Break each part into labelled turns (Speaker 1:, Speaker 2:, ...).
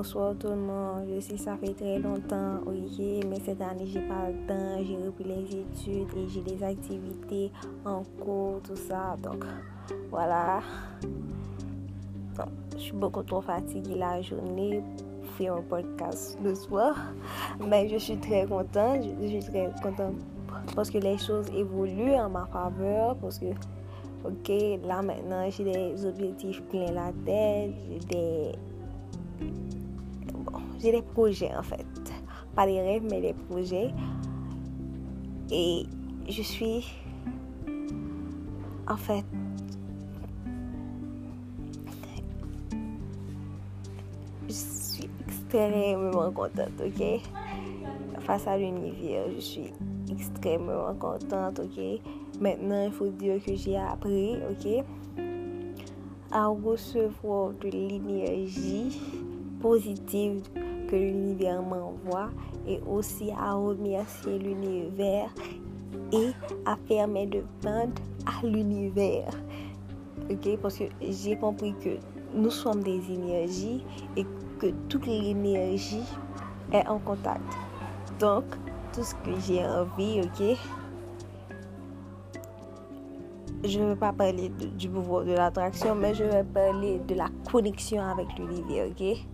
Speaker 1: bonsoir tout le monde. Je sais ça fait très longtemps, ok, mais cette année j'ai pas le temps, j'ai repris les études et j'ai des activités en cours, tout ça. Donc voilà. je suis beaucoup trop fatiguée la journée pour faire un podcast le soir, mais je suis très contente. Je, suis très contente parce que les choses évoluent en ma faveur, parce que Ok, là maintenant j'ai des objectifs plein la tête, j'ai des j'ai des projets en fait. Pas des rêves, mais des projets. Et je suis en fait je suis extrêmement contente, ok? Face à l'univers, je suis extrêmement contente, ok? Maintenant, il faut dire que j'ai appris, ok? À recevoir de l'énergie positive que l'univers m'envoie et aussi à remercier l'univers et à fermer de vente à l'univers. Ok, parce que j'ai compris que nous sommes des énergies et que toute l'énergie est en contact. Donc, tout ce que j'ai envie, ok, je ne vais pas parler du pouvoir de l'attraction, mais je vais parler de la connexion avec l'univers, ok?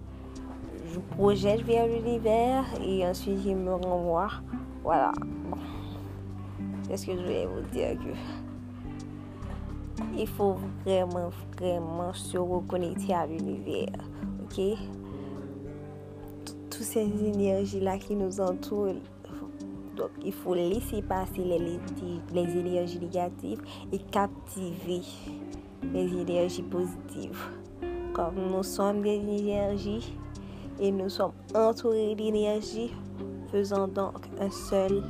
Speaker 1: Je projette vers l'univers et ensuite je me renvoie. Voilà. Bon. Qu'est-ce que je vais vous dire que il faut vraiment, vraiment se reconnecter à l'univers. Ok? Toutes ces énergies-là qui nous entourent. Donc, il faut laisser passer les, les énergies négatives et captiver les énergies positives. Comme nous sommes des énergies, et nous sommes entourés d'énergie, faisant donc un seul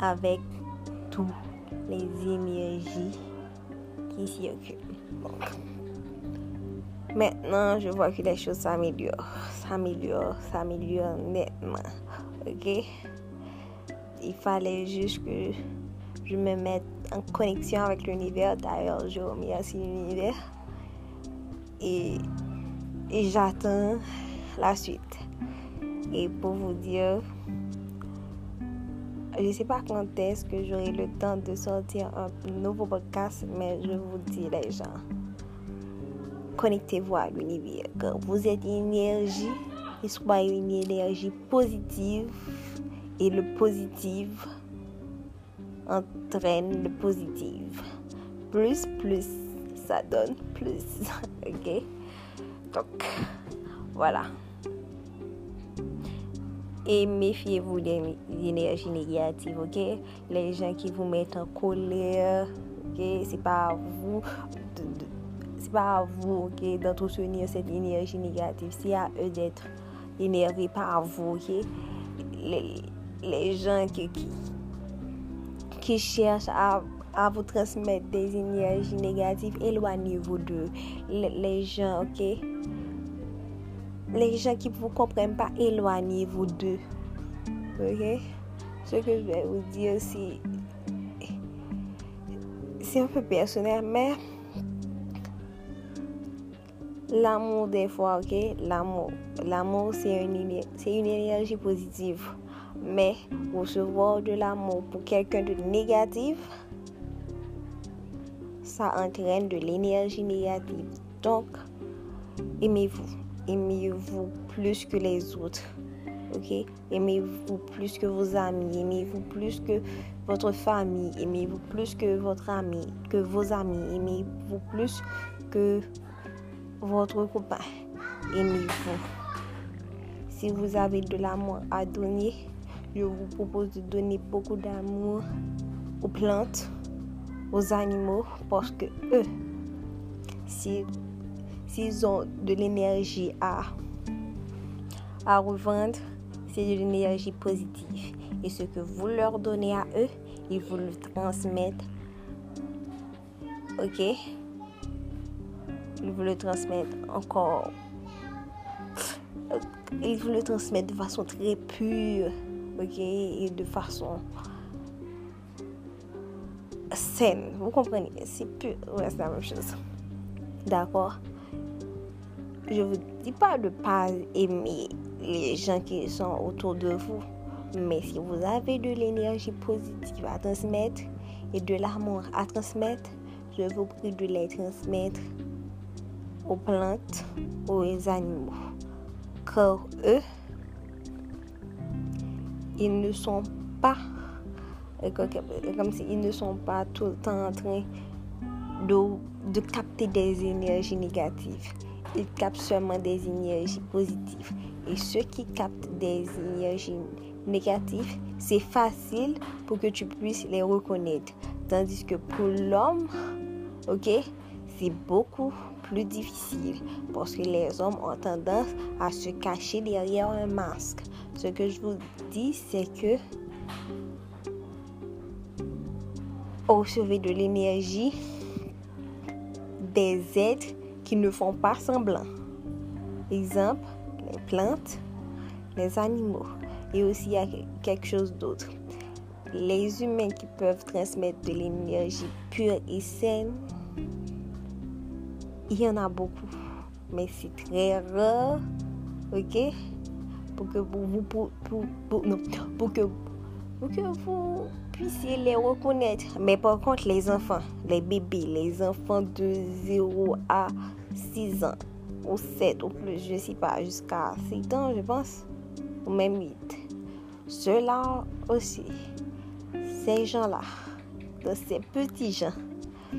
Speaker 1: avec toutes les énergies qui circulent. maintenant, je vois que les choses s'améliorent, s'améliorent, s'améliorent nettement. Ok? Il fallait juste que je me mette en connexion avec l'univers. D'ailleurs, je remercie l'univers. Et, et j'attends la suite. Et pour vous dire, je ne sais pas quand est-ce que j'aurai le temps de sortir un nouveau podcast, mais je vous dis les gens, connectez-vous à l'univers. Vous êtes une énergie, et soyez une énergie positive. Et le positif entraîne le positif. Plus, plus, ça donne plus. ok? Donc, voilà. Et méfiez-vous des énergies négatives, ok? Les gens qui vous mettent en colère, ok? C'est pas à vous, c'est pas à vous, ok? D'entretenir cette énergie négative. C'est à eux d'être énervés, pas à vous, ok? Les, gens qui, cherchent à, à, vous transmettre des énergies négatives, éloignez-vous d'eux. Les gens, ok? Les gens qui ne vous comprennent pas, éloignez-vous d'eux. Ok? Ce que je vais vous dire, c'est. C'est un peu personnel, mais. L'amour, des fois, ok? L'amour. L'amour, c'est une, c'est une énergie positive. Mais recevoir de l'amour pour quelqu'un de négatif, ça entraîne de l'énergie négative. Donc, aimez-vous aimez-vous plus que les autres. Aimez-vous plus que vos amis. Aimez-vous plus que votre famille. Aimez-vous plus que votre ami, que vos amis. Aimez-vous plus que votre copain? Aimez-vous. Si vous avez de l'amour à donner, je vous propose de donner beaucoup d'amour aux plantes, aux animaux, parce que eux, si s'ils ont de l'énergie à, à revendre, c'est de l'énergie positive. Et ce que vous leur donnez à eux, ils vous le transmettent. Ok? Ils vous le transmettent encore. Ils vous le transmettent de façon très pure. Ok? Et de façon saine. Vous comprenez? C'est pur. Ouais, c'est la même chose. D'accord? Je vous dis pas de pas aimer les gens qui sont autour de vous. Mais si vous avez de l'énergie positive à transmettre et de l'amour à transmettre, je vous prie de les transmettre aux plantes, aux animaux. Car eux, ils ne sont pas comme s'ils ne sont pas tout le temps en train de, de capter des énergies négatives. Ils captent seulement des énergies positives. Et ceux qui captent des énergies négatives, c'est facile pour que tu puisses les reconnaître. Tandis que pour l'homme, ok, c'est beaucoup plus difficile parce que les hommes ont tendance à se cacher derrière un masque. Ce que je vous dis, c'est que recevez de l'énergie des êtres qui ne font pas semblant. Exemple, les plantes, les animaux. Et aussi, il y a quelque chose d'autre. Les humains qui peuvent transmettre de l'énergie pure et saine, il y en a beaucoup. Mais c'est très rare, ok? Pour que vous, pour, pour, pour que, pour que vous puissiez les reconnaître. Mais par contre, les enfants, les bébés, les enfants de 0 à 6 ans, ou 7 ou plus, je ne sais pas, jusqu'à 7 ans, je pense, ou même 8. Ceux-là aussi, ces gens-là, ces petits gens,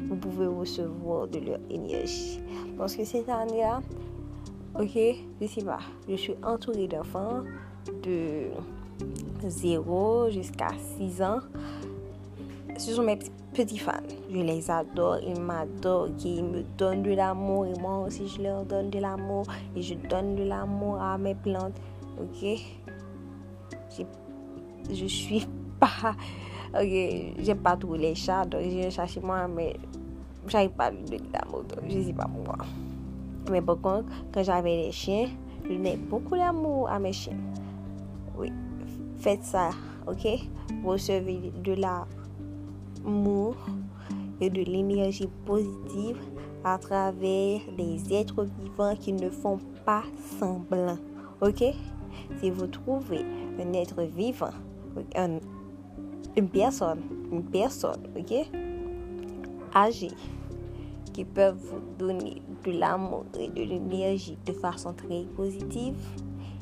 Speaker 1: vous pouvez recevoir de leur énergie. Parce que cette année-là, ok, je sais pas, je suis entourée d'enfants de 0 jusqu'à 6 ans. Ce sont mes petits fans. Je les adore, ils m'adorent, ils me donnent de l'amour et moi aussi je leur donne de l'amour et je donne de l'amour à mes plantes. Ok? Je suis pas. Ok, j'ai pas tous les chats, donc j'ai un chat chez moi, mais j'arrive pas à lui donner de l'amour, donc je sais pas pourquoi. Mais par contre, quand j'avais les chiens, je donnais beaucoup d'amour à mes chiens. Faites ça, ok? Recevez de l'amour et de l'énergie positive à travers des êtres vivants qui ne font pas semblant, ok? Si vous trouvez un être vivant, une personne, une personne, ok? Âgée, qui peuvent vous donner de l'amour et de l'énergie de façon très positive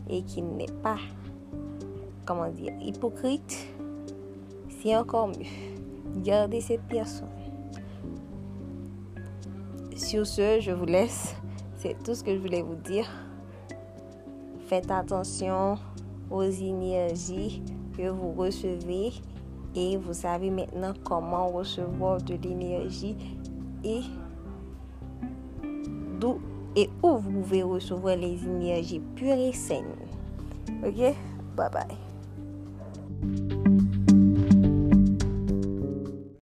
Speaker 1: et qui n'est pas comment dire, hypocrite, c'est encore mieux. Gardez cette personne. Sur ce, je vous laisse. C'est tout ce que je voulais vous dire. Faites attention aux énergies que vous recevez et vous savez maintenant comment recevoir de l'énergie et d'où et où vous pouvez recevoir les énergies pures et saines. Ok? Bye bye.